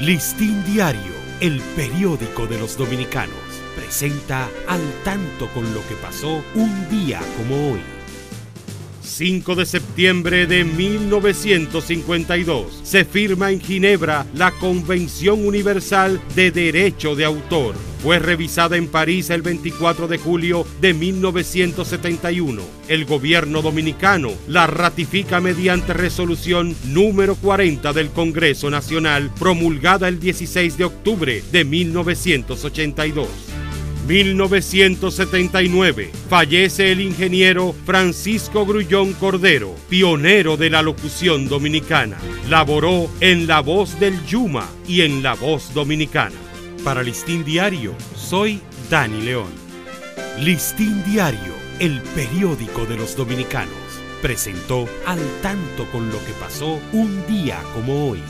Listín Diario, el periódico de los dominicanos, presenta al tanto con lo que pasó un día como hoy. 5 de septiembre de 1952 se firma en Ginebra la Convención Universal de Derecho de Autor. Fue revisada en París el 24 de julio de 1971. El gobierno dominicano la ratifica mediante resolución número 40 del Congreso Nacional promulgada el 16 de octubre de 1982. 1979 fallece el ingeniero Francisco Grullón Cordero, pionero de la locución dominicana. Laboró en La Voz del Yuma y en La Voz Dominicana. Para Listín Diario, soy Dani León. Listín Diario, el periódico de los dominicanos, presentó al tanto con lo que pasó un día como hoy.